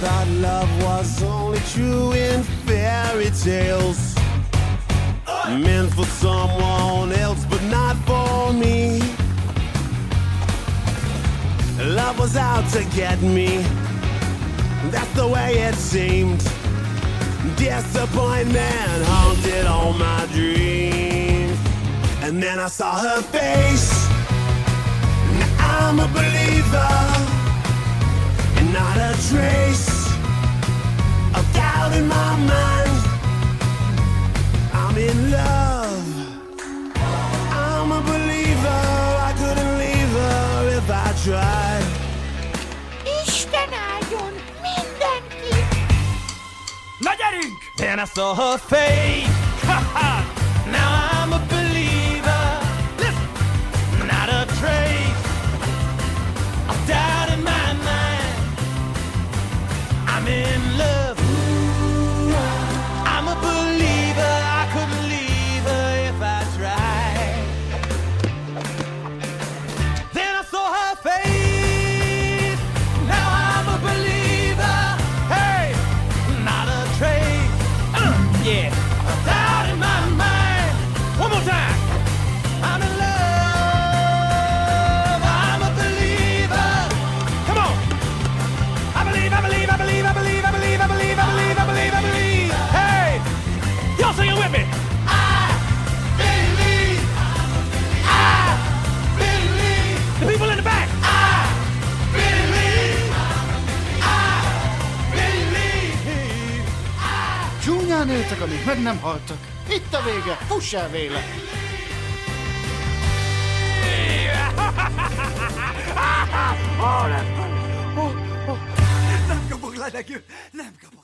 thought love was only true in fairy tales. Meant for someone else, but not for me. Love was out to get me. That's the way it seemed. Disappointment haunted all my dreams. And then I saw her face. Now I'm a believer and not a trace Then I saw her face. yeah, Csúnyán éltek, amíg meg nem haltak. Itt a vége, fuss el véle! Ó, nem, nem kapok levegőt, nem kapok.